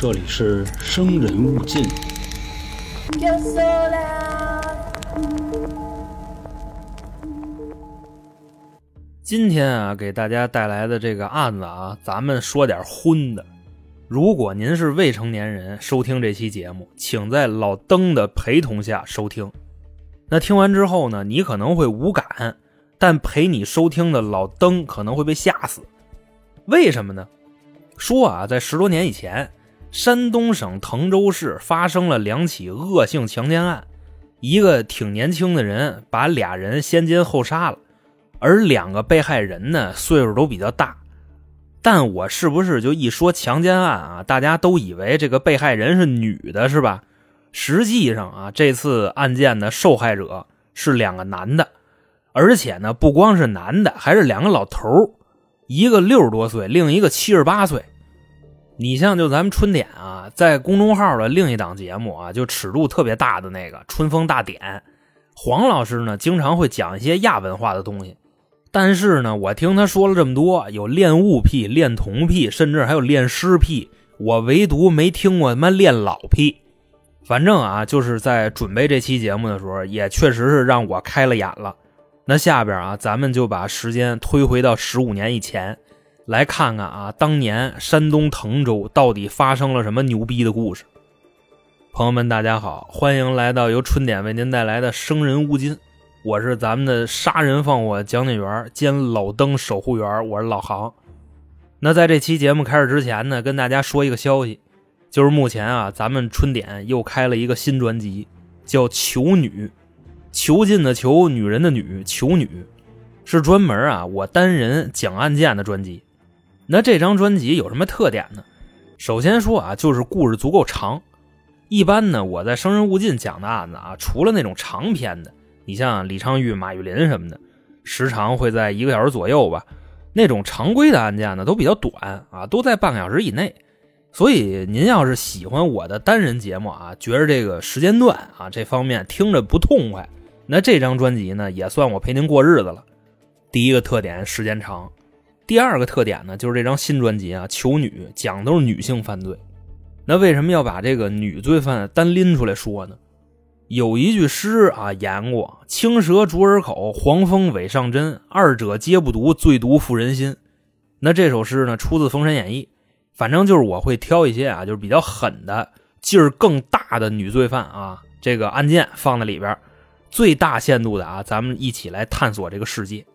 这里是生人勿近。今天啊，给大家带来的这个案子啊，咱们说点荤的。如果您是未成年人，收听这期节目，请在老登的陪同下收听。那听完之后呢，你可能会无感，但陪你收听的老登可能会被吓死。为什么呢？说啊，在十多年以前，山东省滕州市发生了两起恶性强奸案，一个挺年轻的人把俩人先奸后杀了。而两个被害人呢，岁数都比较大，但我是不是就一说强奸案啊，大家都以为这个被害人是女的，是吧？实际上啊，这次案件的受害者是两个男的，而且呢，不光是男的，还是两个老头，一个六十多岁，另一个七十八岁。你像就咱们春点啊，在公众号的另一档节目啊，就尺度特别大的那个《春风大典》，黄老师呢经常会讲一些亚文化的东西。但是呢，我听他说了这么多，有恋物癖、恋童癖，甚至还有恋尸癖，我唯独没听过他妈恋老癖。反正啊，就是在准备这期节目的时候，也确实是让我开了眼了。那下边啊，咱们就把时间推回到十五年以前，来看看啊，当年山东滕州到底发生了什么牛逼的故事。朋友们，大家好，欢迎来到由春点为您带来的《生人勿近》。我是咱们的杀人放火讲解员兼老登守护员，我是老航。那在这期节目开始之前呢，跟大家说一个消息，就是目前啊，咱们春点又开了一个新专辑，叫《囚女》，囚禁的囚，女人的女，囚女，是专门啊我单人讲案件的专辑。那这张专辑有什么特点呢？首先说啊，就是故事足够长。一般呢，我在《生人勿近》讲的案子啊，除了那种长篇的。你像李昌钰、马玉林什么的，时长会在一个小时左右吧。那种常规的案件呢，都比较短啊，都在半个小时以内。所以您要是喜欢我的单人节目啊，觉着这个时间段啊这方面听着不痛快，那这张专辑呢，也算我陪您过日子了。第一个特点时间长，第二个特点呢，就是这张新专辑啊，囚女讲都是女性犯罪。那为什么要把这个女罪犯单拎出来说呢？有一句诗啊，言过“青蛇逐耳口，黄蜂尾上针，二者皆不毒，最毒妇人心”。那这首诗呢，出自《封神演义》。反正就是我会挑一些啊，就是比较狠的、劲儿更大的女罪犯啊，这个案件放在里边，最大限度的啊，咱们一起来探索这个世界。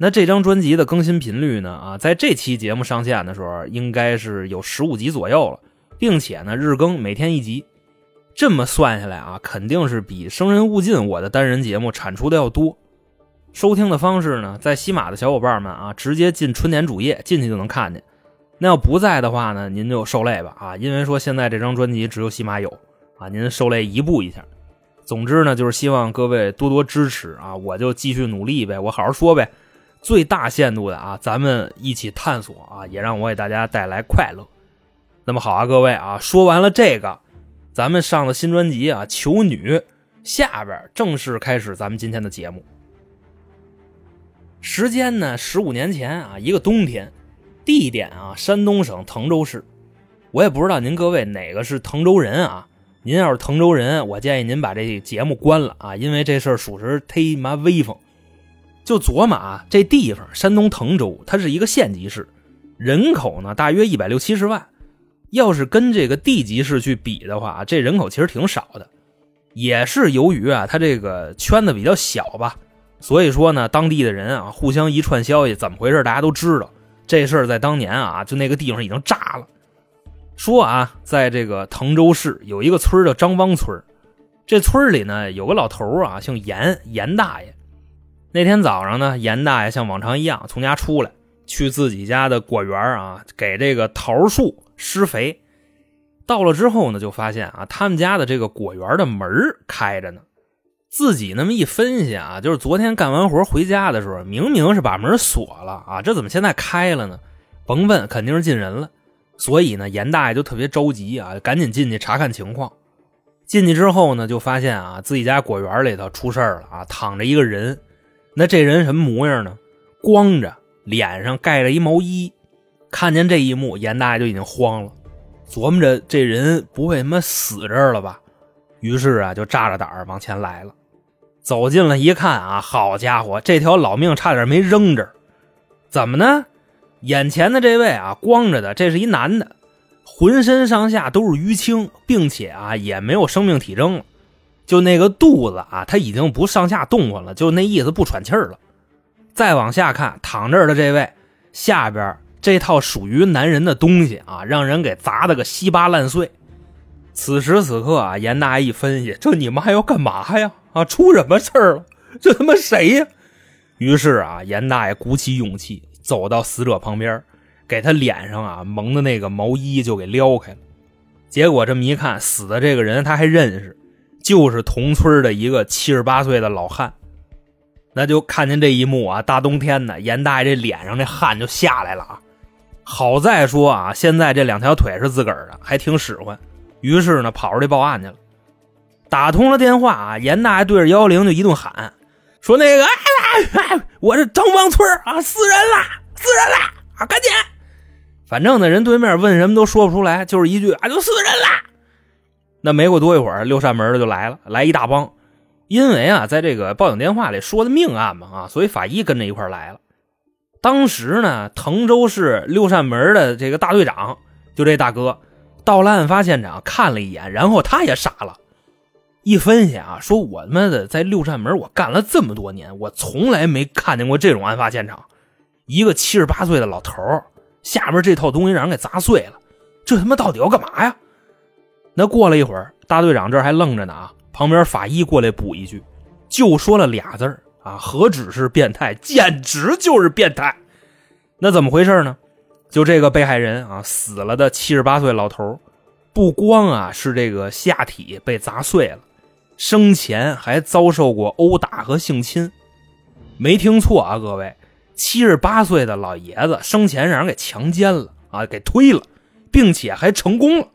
那这张专辑的更新频率呢？啊，在这期节目上线的时候，应该是有十五集左右了，并且呢，日更每天一集。这么算下来啊，肯定是比《生人勿近》我的单人节目产出的要多。收听的方式呢，在西马的小伙伴们啊，直接进春点主页进去就能看见。那要不在的话呢，您就受累吧啊，因为说现在这张专辑只有西马有啊，您受累一步一下。总之呢，就是希望各位多多支持啊，我就继续努力呗，我好好说呗，最大限度的啊，咱们一起探索啊，也让我给大家带来快乐。那么好啊，各位啊，说完了这个。咱们上的新专辑啊，《求女》下边正式开始咱们今天的节目。时间呢，十五年前啊，一个冬天，地点啊，山东省滕州市。我也不知道您各位哪个是滕州人啊？您要是滕州人，我建议您把这节目关了啊，因为这事儿属实忒妈威风。就琢磨啊，这地方山东滕州，它是一个县级市，人口呢大约一百六七十万。要是跟这个地级市去比的话，这人口其实挺少的，也是由于啊，他这个圈子比较小吧，所以说呢，当地的人啊，互相一串消息，怎么回事大家都知道。这事儿在当年啊，就那个地方已经炸了。说啊，在这个滕州市有一个村叫张汪村，这村里呢有个老头啊，姓严，严大爷。那天早上呢，严大爷像往常一样从家出来，去自己家的果园啊，给这个桃树。施肥，到了之后呢，就发现啊，他们家的这个果园的门开着呢。自己那么一分析啊，就是昨天干完活回家的时候，明明是把门锁了啊，这怎么现在开了呢？甭问，肯定是进人了。所以呢，严大爷就特别着急啊，赶紧进去查看情况。进去之后呢，就发现啊，自己家果园里头出事了啊，躺着一个人。那这人什么模样呢？光着，脸上盖着一毛衣。看见这一幕，严大爷就已经慌了。琢磨着这人不会他妈死这儿了吧？于是啊，就炸着胆儿往前来了。走近了一看啊，好家伙，这条老命差点没扔这儿。怎么呢？眼前的这位啊，光着的，这是一男的，浑身上下都是淤青，并且啊，也没有生命体征了。就那个肚子啊，他已经不上下动过了，就那意思不喘气儿了。再往下看，躺这儿的这位下边这套属于男人的东西啊，让人给砸的个稀巴烂碎。此时此刻啊，严大爷一分析，这你妈要干嘛呀？啊，出什么事儿了？这他妈谁呀？于是啊，严大爷鼓起勇气走到死者旁边，给他脸上啊蒙的那个毛衣就给撩开了。结果这么一看，死的这个人他还认识。就是同村的一个七十八岁的老汉，那就看见这一幕啊！大冬天的，严大爷这脸上这汗就下来了啊！好在说啊，现在这两条腿是自个儿的，还挺使唤。于是呢，跑出去报案去了。打通了电话啊，严大爷对着幺幺零就一顿喊，说：“那个，哎哎，我是张邦村啊，死人了，死人了啊，赶紧！”反正呢，人对面问什么都说不出来，就是一句：“啊，就死人了。”那没过多一会儿，六扇门的就来了，来一大帮。因为啊，在这个报警电话里说的命案嘛，啊，所以法医跟着一块来了。当时呢，滕州市六扇门的这个大队长，就这大哥，到了案发现场看了一眼，然后他也傻了。一分析啊，说我他妈的在六扇门我干了这么多年，我从来没看见过这种案发现场。一个七十八岁的老头下边这套东西让人给砸碎了，这他妈到底要干嘛呀？那过了一会儿，大队长这还愣着呢啊！旁边法医过来补一句，就说了俩字啊，何止是变态，简直就是变态！那怎么回事呢？就这个被害人啊，死了的七十八岁老头，不光啊是这个下体被砸碎了，生前还遭受过殴打和性侵。没听错啊，各位，七十八岁的老爷子生前让人给强奸了啊，给推了，并且还成功了。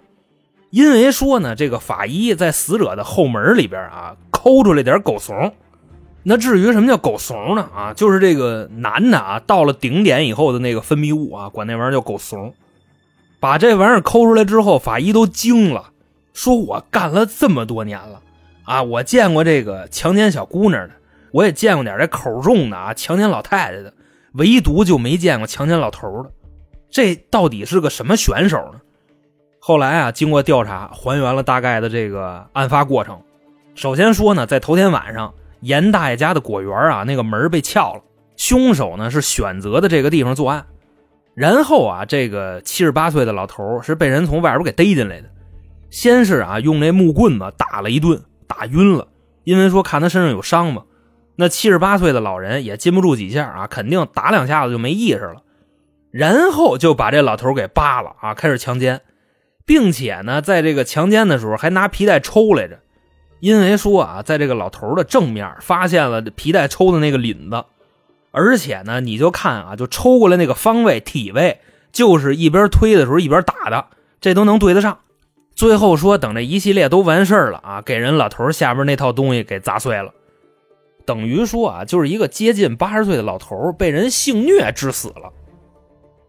因为说呢，这个法医在死者的后门里边啊，抠出来点狗怂。那至于什么叫狗怂呢？啊，就是这个男的啊，到了顶点以后的那个分泌物啊，管那玩意儿叫狗怂。把这玩意儿抠出来之后，法医都惊了，说我干了这么多年了啊，我见过这个强奸小姑娘的，我也见过点这口重的啊，强奸老太太的，唯独就没见过强奸老头的。这到底是个什么选手呢？后来啊，经过调查，还原了大概的这个案发过程。首先说呢，在头天晚上，严大爷家的果园啊，那个门被撬了，凶手呢是选择的这个地方作案。然后啊，这个七十八岁的老头是被人从外边给逮进来的。先是啊，用那木棍子打了一顿，打晕了，因为说看他身上有伤嘛。那七十八岁的老人也禁不住几下啊，肯定打两下子就没意识了。然后就把这老头给扒了啊，开始强奸。并且呢，在这个强奸的时候还拿皮带抽来着，因为说啊，在这个老头的正面发现了皮带抽的那个领子，而且呢，你就看啊，就抽过来那个方位体位，就是一边推的时候一边打的，这都能对得上。最后说，等这一系列都完事了啊，给人老头下边那套东西给砸碎了，等于说啊，就是一个接近八十岁的老头被人性虐致死了。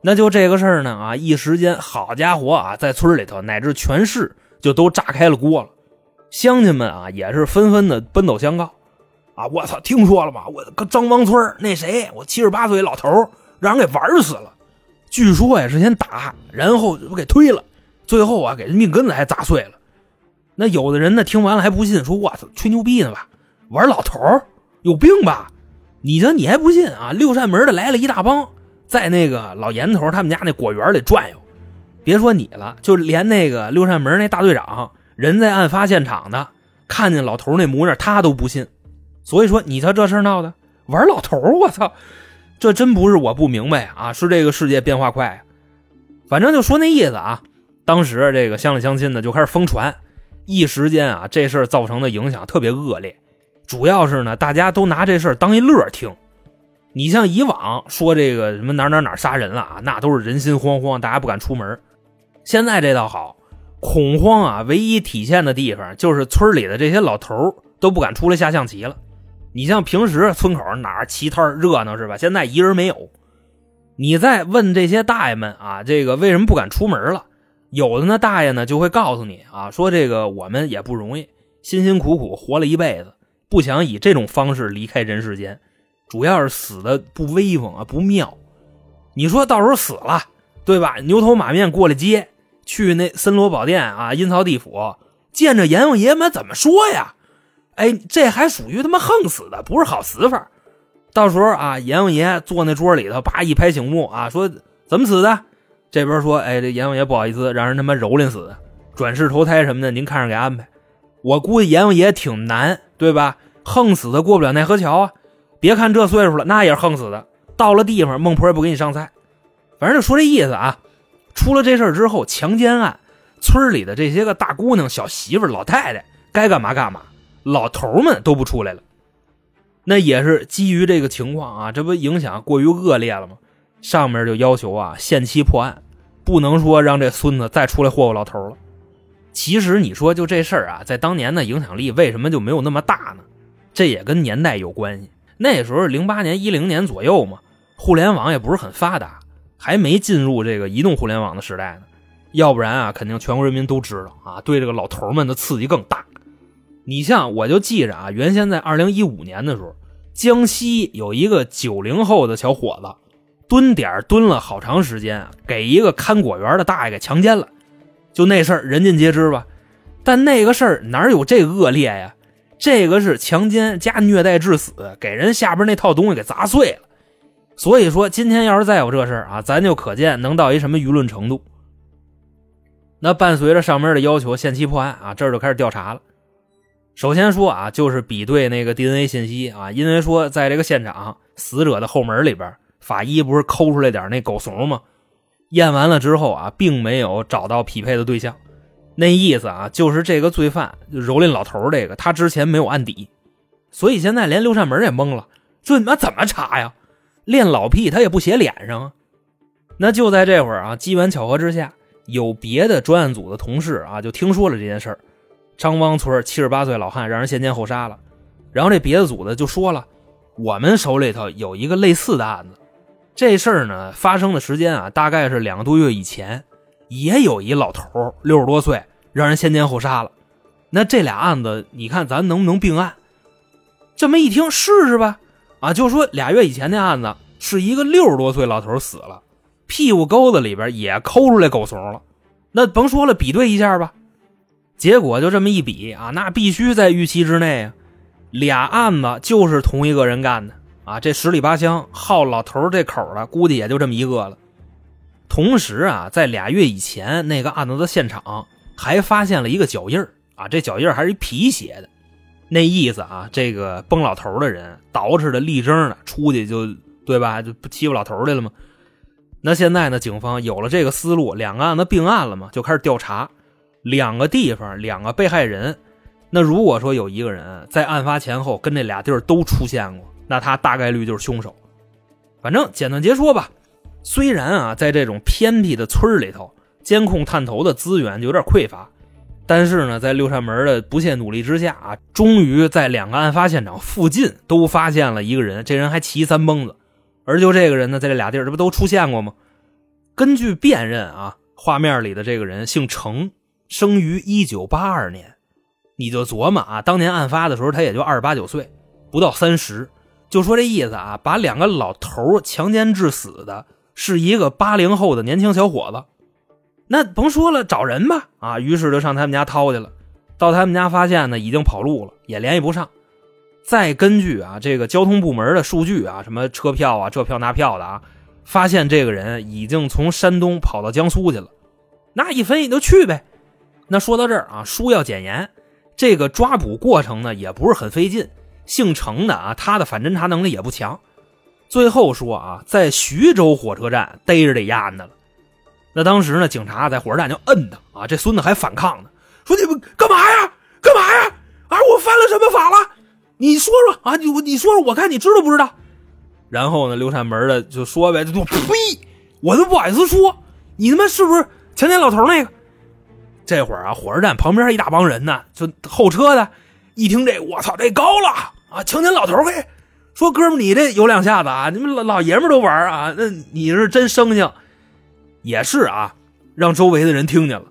那就这个事儿呢啊，一时间，好家伙啊，在村里头乃至全市就都炸开了锅了。乡亲们啊，也是纷纷的奔走相告。啊，我操，听说了吗？我张王村那谁，我七十八岁老头让人给玩死了。据说呀是先打，然后给推了，最后啊给人命根子还砸碎了。那有的人呢听完了还不信，说我操，吹牛逼呢吧？玩老头有病吧？你这你还不信啊？六扇门的来了一大帮。在那个老严头他们家那果园里转悠，别说你了，就连那个六扇门那大队长，人在案发现场的，看见老头那模样，他都不信。所以说，你瞧这事闹的，玩老头我操，这真不是我不明白啊，是这个世界变化快。反正就说那意思啊。当时这个乡里乡亲的就开始疯传，一时间啊，这事造成的影响特别恶劣。主要是呢，大家都拿这事当一乐听。你像以往说这个什么哪哪哪杀人了啊，那都是人心惶惶，大家不敢出门。现在这倒好，恐慌啊，唯一体现的地方就是村里的这些老头都不敢出来下象棋了。你像平时村口哪棋摊热闹是吧？现在一人没有。你再问这些大爷们啊，这个为什么不敢出门了？有的呢大爷呢就会告诉你啊，说这个我们也不容易，辛辛苦苦活了一辈子，不想以这种方式离开人世间，主要是死的不威风啊，不妙。你说到时候死了，对吧？牛头马面过来接，去那森罗宝殿啊，阴曹地府见着阎王爷们怎么说呀？哎，这还属于他妈横死的，不是好死法。到时候啊，阎王爷坐那桌里头，叭一拍醒目啊，说怎么死的？这边说，哎，这阎王爷不好意思，让人他妈蹂躏死的，转世投胎什么的，您看着给安排。我估计阎王爷挺难，对吧？横死的过不了奈何桥啊！别看这岁数了，那也是横死的。到了地方，孟婆也不给你上菜。反正就说这意思啊。出了这事儿之后，强奸案，村里的这些个大姑娘、小媳妇、老太太该干嘛干嘛，老头们都不出来了。那也是基于这个情况啊，这不影响过于恶劣了吗？上面就要求啊，限期破案，不能说让这孙子再出来霍霍老头了。其实你说就这事儿啊，在当年的影响力为什么就没有那么大呢？这也跟年代有关系。那时候零八年、一零年左右嘛，互联网也不是很发达，还没进入这个移动互联网的时代呢。要不然啊，肯定全国人民都知道啊，对这个老头们的刺激更大。你像我就记着啊，原先在二零一五年的时候，江西有一个九零后的小伙子，蹲点蹲了好长时间，给一个看果园的大爷给强奸了，就那事儿人尽皆知吧。但那个事儿哪有这恶劣呀？这个是强奸加虐待致死，给人下边那套东西给砸碎了。所以说，今天要是再有这事啊，咱就可见能到一什么舆论程度。那伴随着上面的要求，限期破案啊，这就开始调查了。首先说啊，就是比对那个 DNA 信息啊，因为说在这个现场死者的后门里边，法医不是抠出来点那狗怂吗？验完了之后啊，并没有找到匹配的对象，那意思啊，就是这个罪犯蹂躏老头这个他之前没有案底，所以现在连六扇门也懵了，这你妈怎么查呀？练老屁他也不写脸上啊。那就在这会儿啊，机缘巧合之下，有别的专案组的同事啊，就听说了这件事儿。张汪村七十八岁老汉让人先奸后杀了，然后这别的组的就说了，我们手里头有一个类似的案子，这事儿呢发生的时间啊大概是两个多月以前，也有一老头六十多岁让人先奸后杀了，那这俩案子你看咱能不能并案？这么一听试试吧，啊就说俩月以前那案子是一个六十多岁老头死了，屁股沟子里边也抠出来狗怂了，那甭说了，比对一下吧。结果就这么一比啊，那必须在预期之内啊。俩案子就是同一个人干的啊，这十里八乡好老头这口的，估计也就这么一个了。同时啊，在俩月以前那个案子的现场还发现了一个脚印啊，这脚印还是一皮鞋的，那意思啊，这个崩老头的人捯饬的力争的出去就对吧，就不欺负老头来了吗？那现在呢，警方有了这个思路，两个案子并案了嘛，就开始调查。两个地方，两个被害人。那如果说有一个人在案发前后跟这俩地儿都出现过，那他大概率就是凶手。反正简短截说吧。虽然啊，在这种偏僻的村里头，监控探头的资源就有点匮乏，但是呢，在六扇门的不懈努力之下啊，终于在两个案发现场附近都发现了一个人。这人还骑三蹦子，而就这个人呢，在这俩地儿这不都出现过吗？根据辨认啊，画面里的这个人姓程。生于一九八二年，你就琢磨啊，当年案发的时候他也就二十八九岁，不到三十，就说这意思啊，把两个老头强奸致死的是一个八零后的年轻小伙子，那甭说了，找人吧啊，于是就上他们家掏去了，到他们家发现呢，已经跑路了，也联系不上，再根据啊这个交通部门的数据啊，什么车票啊这票那票的啊，发现这个人已经从山东跑到江苏去了，那一分也就去呗。那说到这儿啊，书要简言，这个抓捕过程呢也不是很费劲。姓程的啊，他的反侦查能力也不强。最后说啊，在徐州火车站逮着这丫的了。那当时呢，警察在火车站就摁他啊，这孙子还反抗呢，说你们干嘛呀？干嘛呀？啊，我犯了什么法了？你说说啊，你你说说，我看你知道不知道？然后呢，刘扇门的就说呗，就呸，我都不好意思说，你他妈是不是强奸老头那个？这会儿啊，火车站旁边一大帮人呢，就候车的，一听这，我操，这高了啊！强奸老头嘿，说哥们你这有两下子啊，你们老老爷们都玩啊，那你是真生性。也是啊，让周围的人听见了。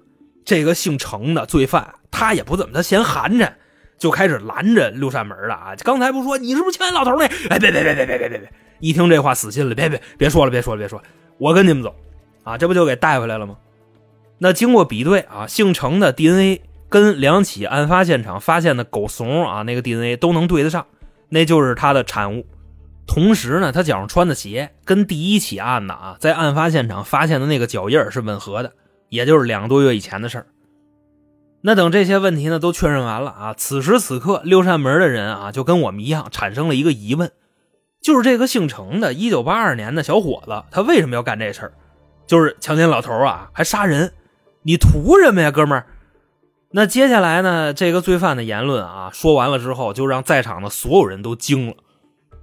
这个姓程的罪犯，他也不怎么，他嫌寒碜，就开始拦着六扇门了啊！刚才不说你是不是欠老头那？哎，别别别别别别别别！一听这话死心了，别别别说了，别说了，别说了，我跟你们走啊！这不就给带回来了吗？那经过比对啊，姓程的 DNA 跟两起案发现场发现的狗怂啊那个 DNA 都能对得上，那就是他的产物。同时呢，他脚上穿的鞋跟第一起案子啊在案发现场发现的那个脚印是吻合的。也就是两个多月以前的事儿。那等这些问题呢都确认完了啊，此时此刻六扇门的人啊就跟我们一样产生了一个疑问，就是这个姓程的1982年的小伙子，他为什么要干这事儿？就是强奸老头啊，还杀人，你图什么呀，哥们儿？那接下来呢，这个罪犯的言论啊说完了之后，就让在场的所有人都惊了。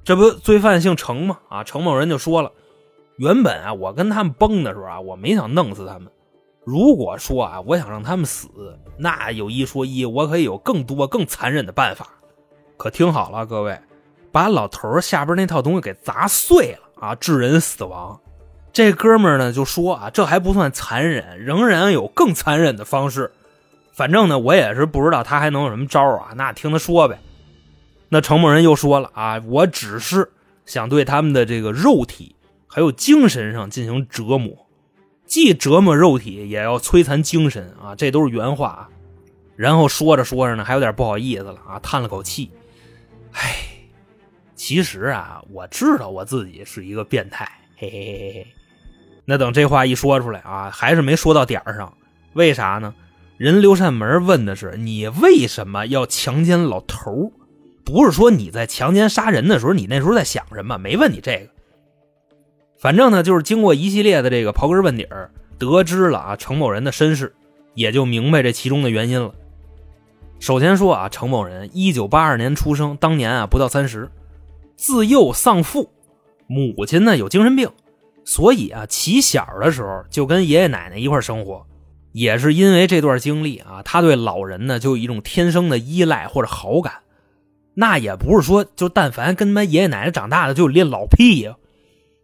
这不，罪犯姓程吗？啊，程某人就说了，原本啊，我跟他们崩的时候啊，我没想弄死他们。如果说啊，我想让他们死，那有一说一，我可以有更多更残忍的办法。可听好了，各位，把老头下边那套东西给砸碎了啊，致人死亡。这哥们呢就说啊，这还不算残忍，仍然有更残忍的方式。反正呢，我也是不知道他还能有什么招啊，那听他说呗。那程某人又说了啊，我只是想对他们的这个肉体还有精神上进行折磨。既折磨肉体，也要摧残精神啊！这都是原话。啊然后说着说着呢，还有点不好意思了啊，叹了口气。唉，其实啊，我知道我自己是一个变态，嘿嘿嘿嘿嘿。那等这话一说出来啊，还是没说到点上。为啥呢？人刘善门问的是你为什么要强奸老头不是说你在强奸杀人的时候，你那时候在想什么？没问你这个。反正呢，就是经过一系列的这个刨根问底儿，得知了啊程某人的身世，也就明白这其中的原因了。首先说啊，程某人一九八二年出生，当年啊不到三十，自幼丧父，母亲呢有精神病，所以啊起小的时候就跟爷爷奶奶一块生活。也是因为这段经历啊，他对老人呢就有一种天生的依赖或者好感。那也不是说就但凡跟他爷爷奶奶长大的就练老屁呀。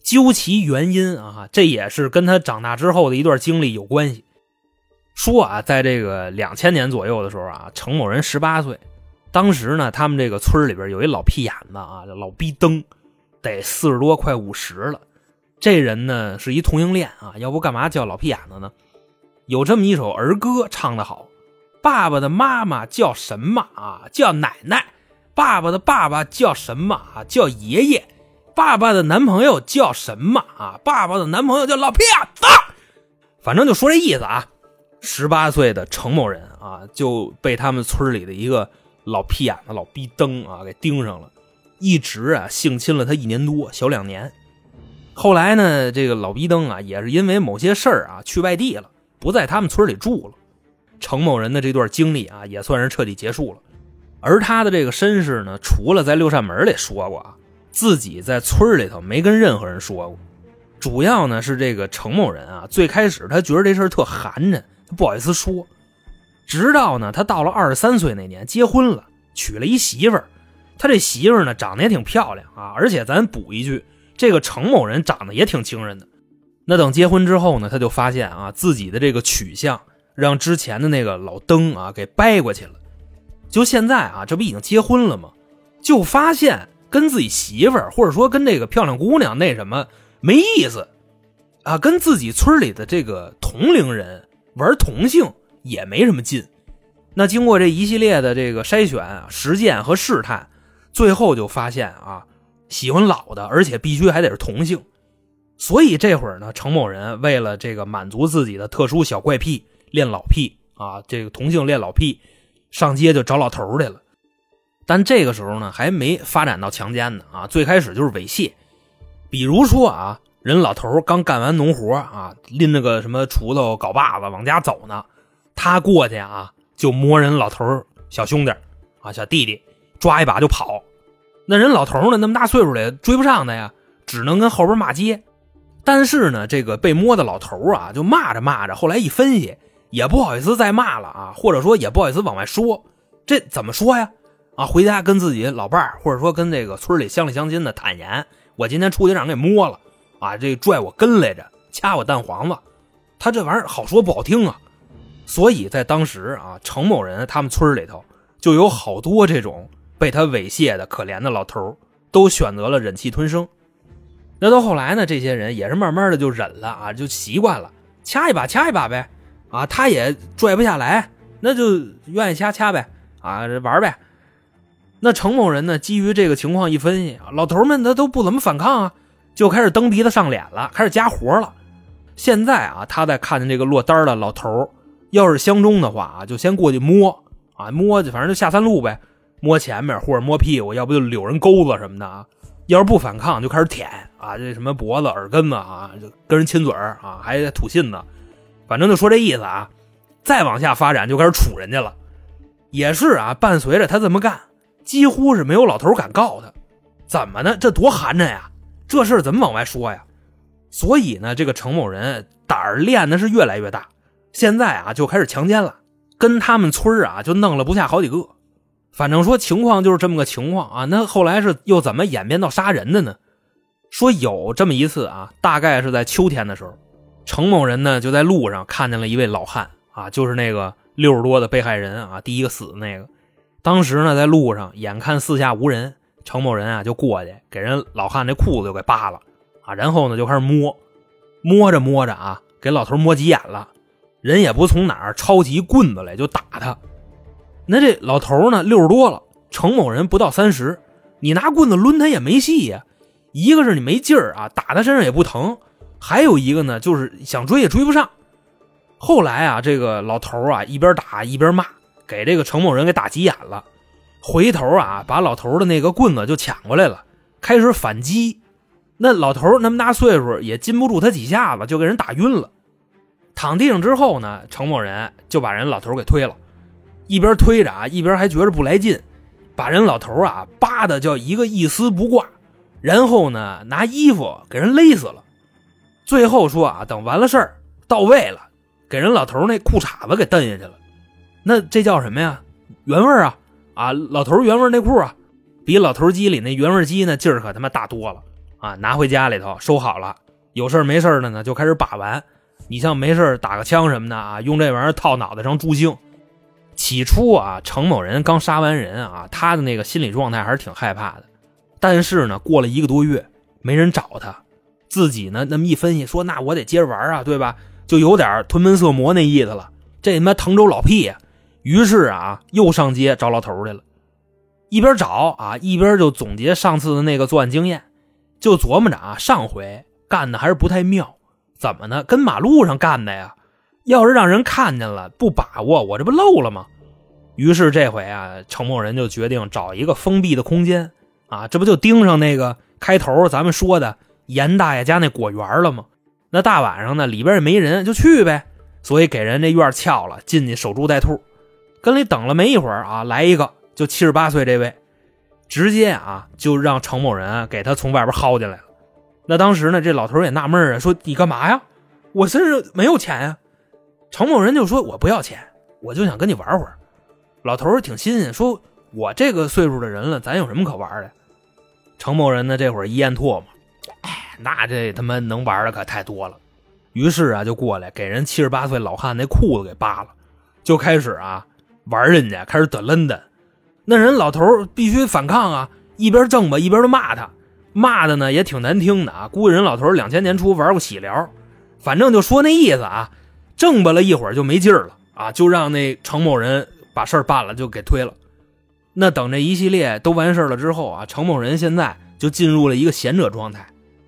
究其原因啊，这也是跟他长大之后的一段经历有关系。说啊，在这个两千年左右的时候啊，程某人十八岁，当时呢，他们这个村里边有一老屁眼子啊，老逼灯，得四十多快五十了。这人呢是一同性恋啊，要不干嘛叫老屁眼子呢？有这么一首儿歌唱的好：爸爸的妈妈叫什么啊？叫奶奶。爸爸的爸爸叫什么啊？叫爷爷。爸爸的男朋友叫什么啊？爸爸的男朋友叫老屁眼子，反正就说这意思啊。十八岁的程某人啊，就被他们村里的一个老屁眼子、老逼灯啊给盯上了，一直啊性侵了他一年多，小两年。后来呢，这个老逼灯啊，也是因为某些事儿啊去外地了，不在他们村里住了。程某人的这段经历啊，也算是彻底结束了。而他的这个身世呢，除了在六扇门里说过啊。自己在村里头没跟任何人说过，主要呢是这个程某人啊，最开始他觉得这事儿特寒碜，他不好意思说。直到呢他到了二十三岁那年结婚了，娶了一媳妇儿，他这媳妇儿呢长得也挺漂亮啊，而且咱补一句，这个程某人长得也挺惊人的。那等结婚之后呢，他就发现啊自己的这个取向让之前的那个老登啊给掰过去了。就现在啊，这不已经结婚了吗？就发现。跟自己媳妇儿，或者说跟这个漂亮姑娘那什么没意思，啊，跟自己村里的这个同龄人玩同性也没什么劲。那经过这一系列的这个筛选、实践和试探，最后就发现啊，喜欢老的，而且必须还得是同性。所以这会儿呢，程某人为了这个满足自己的特殊小怪癖，练老癖啊，这个同性练老癖，上街就找老头去了。但这个时候呢，还没发展到强奸呢啊！最开始就是猥亵，比如说啊，人老头刚干完农活啊，拎着个什么锄头、镐把子往家走呢，他过去啊，就摸人老头小兄弟啊、小弟弟，抓一把就跑。那人老头呢，那么大岁数了，追不上他呀，只能跟后边骂街。但是呢，这个被摸的老头啊，就骂着骂着，后来一分析，也不好意思再骂了啊，或者说也不好意思往外说，这怎么说呀？啊，回家跟自己老伴儿，或者说跟这个村里乡里乡亲的坦言，我今天出去让人给摸了，啊，这拽我根来着，掐我蛋黄子。他这玩意儿好说不好听啊。所以在当时啊，程某人他们村里头就有好多这种被他猥亵的可怜的老头都选择了忍气吞声。那到后来呢，这些人也是慢慢的就忍了啊，就习惯了，掐一把掐一把呗，啊，他也拽不下来，那就愿意掐掐呗，啊，玩呗。那程某人呢，基于这个情况一分析，老头们他都不怎么反抗啊，就开始蹬鼻子上脸了，开始加活了。现在啊，他在看见这个落单的老头要是相中的话啊，就先过去摸啊，摸去，反正就下三路呗，摸前面或者摸屁股，要不就柳人钩子什么的啊。要是不反抗，就开始舔啊，这什么脖子、耳根子啊，就跟人亲嘴啊，还吐信子，反正就说这意思啊。再往下发展，就开始处人家了，也是啊。伴随着他这么干，几乎是没有老头敢告他。怎么呢？这多寒碜呀！这事怎么往外说呀？所以呢，这个程某人胆儿练的是越来越大，现在啊就开始强奸了，跟他们村啊就弄了不下好几个。反正说情况就是这么个情况啊，那后来是又怎么演变到杀人的呢？说有这么一次啊，大概是在秋天的时候，程某人呢就在路上看见了一位老汉啊，就是那个六十多的被害人啊，第一个死的那个。当时呢在路上，眼看四下无人，程某人啊就过去给人老汉那裤子就给扒了啊，然后呢就开始摸，摸着摸着啊，给老头摸急眼了，人也不从哪儿抄起一棍子来就打他。那这老头呢，六十多了，程某人不到三十，你拿棍子抡他也没戏呀。一个是你没劲儿啊，打他身上也不疼；还有一个呢，就是想追也追不上。后来啊，这个老头啊一边打一边骂，给这个程某人给打急眼了，回头啊把老头的那个棍子就抢过来了，开始反击。那老头那么大岁数也禁不住他几下子，就给人打晕了。躺地上之后呢，程某人就把人老头给推了。一边推着啊，一边还觉着不来劲，把人老头啊扒的叫一个一丝不挂，然后呢拿衣服给人勒死了。最后说啊，等完了事儿到位了，给人老头那裤衩子给蹬下去了。那这叫什么呀？原味啊！啊，老头原味内裤啊，比老头机里那原味机那劲儿可他妈大多了啊！拿回家里头收好了，有事没事的呢就开始把玩。你像没事打个枪什么的啊，用这玩意儿套脑袋上助兴。起初啊，程某人刚杀完人啊，他的那个心理状态还是挺害怕的。但是呢，过了一个多月，没人找他，自己呢那么一分析，说那我得接着玩啊，对吧？就有点屯门色魔那意思了。这他妈滕州老屁呀！于是啊，又上街找老头去了。一边找啊，一边就总结上次的那个作案经验，就琢磨着啊，上回干的还是不太妙。怎么呢？跟马路上干的呀。要是让人看见了不把握，我这不漏了吗？于是这回啊，程某人就决定找一个封闭的空间啊，这不就盯上那个开头咱们说的严大爷家那果园了吗？那大晚上的里边也没人，就去呗。所以给人这院撬了，进去守株待兔。跟里等了没一会儿啊，来一个就七十八岁这位，直接啊就让程某人给他从外边薅进来了。那当时呢，这老头也纳闷啊，说你干嘛呀？我身上没有钱呀。程某人就说：“我不要钱，我就想跟你玩会儿。”老头儿挺新鲜，说：“我这个岁数的人了，咱有什么可玩的？”程某人呢，这会儿一咽唾沫，哎，那这他妈能玩的可太多了。于是啊，就过来给人七十八岁老汉那裤子给扒了，就开始啊玩人家，开始得抡的。那人老头儿必须反抗啊，一边挣吧，一边都骂他，骂的呢也挺难听的啊。估计人老头两千年初玩过喜疗，反正就说那意思啊。挣吧了一会儿就没劲儿了啊，就让那程某人把事儿办了，就给推了。那等这一系列都完事了之后啊，程某人现在就进入了一个贤者状态。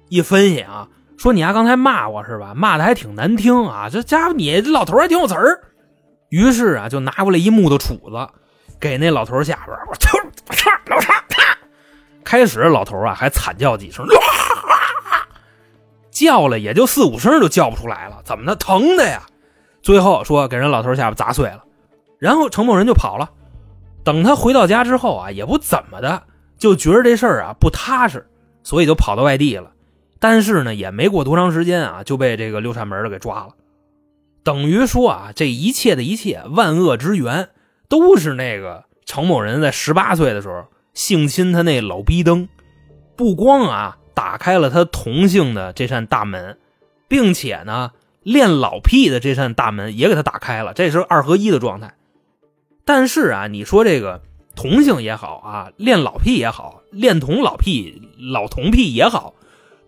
一分析啊，说你丫刚才骂我是吧？骂的还挺难听啊，这家伙你这老头还挺有词儿。于是啊，就拿过来一木头杵子，给那老头下边我操我操老头开始老头啊还惨叫几声。叫了也就四五声就叫不出来了，怎么的？疼的呀！最后说给人老头下巴砸碎了，然后程某人就跑了。等他回到家之后啊，也不怎么的，就觉得这事儿啊不踏实，所以就跑到外地了。但是呢，也没过多长时间啊，就被这个六扇门的给抓了。等于说啊，这一切的一切，万恶之源，都是那个程某人在十八岁的时候性侵他那老逼灯。不光啊打开了他同性的这扇大门，并且呢。练老屁的这扇大门也给他打开了，这是二合一的状态。但是啊，你说这个同性也好啊，练老屁也好，练同老屁、老同屁也好，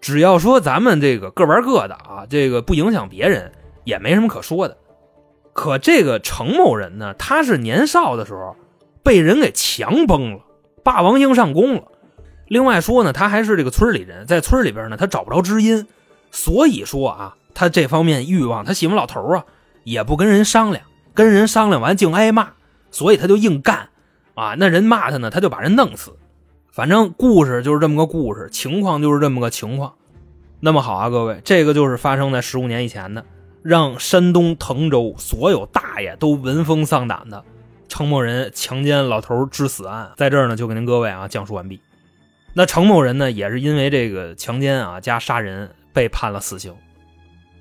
只要说咱们这个各玩各的啊，这个不影响别人，也没什么可说的。可这个程某人呢，他是年少的时候被人给强崩了，霸王硬上弓了。另外说呢，他还是这个村里人，在村里边呢，他找不着知音，所以说啊，他这方面欲望，他喜欢老头啊，也不跟人商量，跟人商量完净挨骂，所以他就硬干啊。那人骂他呢，他就把人弄死。反正故事就是这么个故事，情况就是这么个情况。那么好啊，各位，这个就是发生在十五年以前的。让山东滕州所有大爷都闻风丧胆的程某人强奸老头致死案，在这儿呢就给您各位啊讲述完毕。那程某人呢也是因为这个强奸啊加杀人被判了死刑。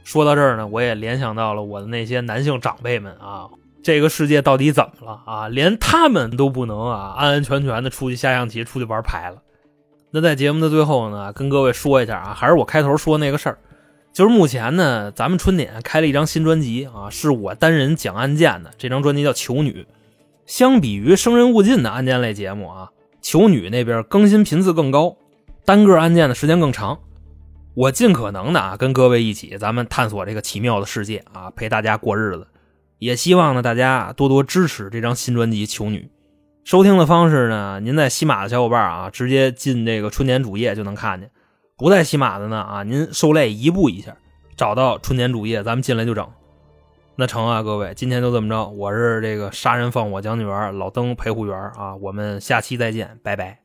说到这儿呢，我也联想到了我的那些男性长辈们啊，这个世界到底怎么了啊？连他们都不能啊安安全全的出去下象棋、出去玩牌了。那在节目的最后呢，跟各位说一下啊，还是我开头说那个事儿。就是目前呢，咱们春点开了一张新专辑啊，是我单人讲案件的。这张专辑叫《囚女》。相比于《生人勿近》的案件类节目啊，《囚女》那边更新频次更高，单个案件的时间更长。我尽可能的啊，跟各位一起，咱们探索这个奇妙的世界啊，陪大家过日子。也希望呢，大家多多支持这张新专辑《囚女》。收听的方式呢，您在喜马的小伙伴啊，直接进这个春点主页就能看见。不在喜马的呢啊，您受累移步一下，找到春节主页，咱们进来就整。那成啊，各位，今天就这么着。我是这个杀人放火讲解员老登陪护员啊，我们下期再见，拜拜。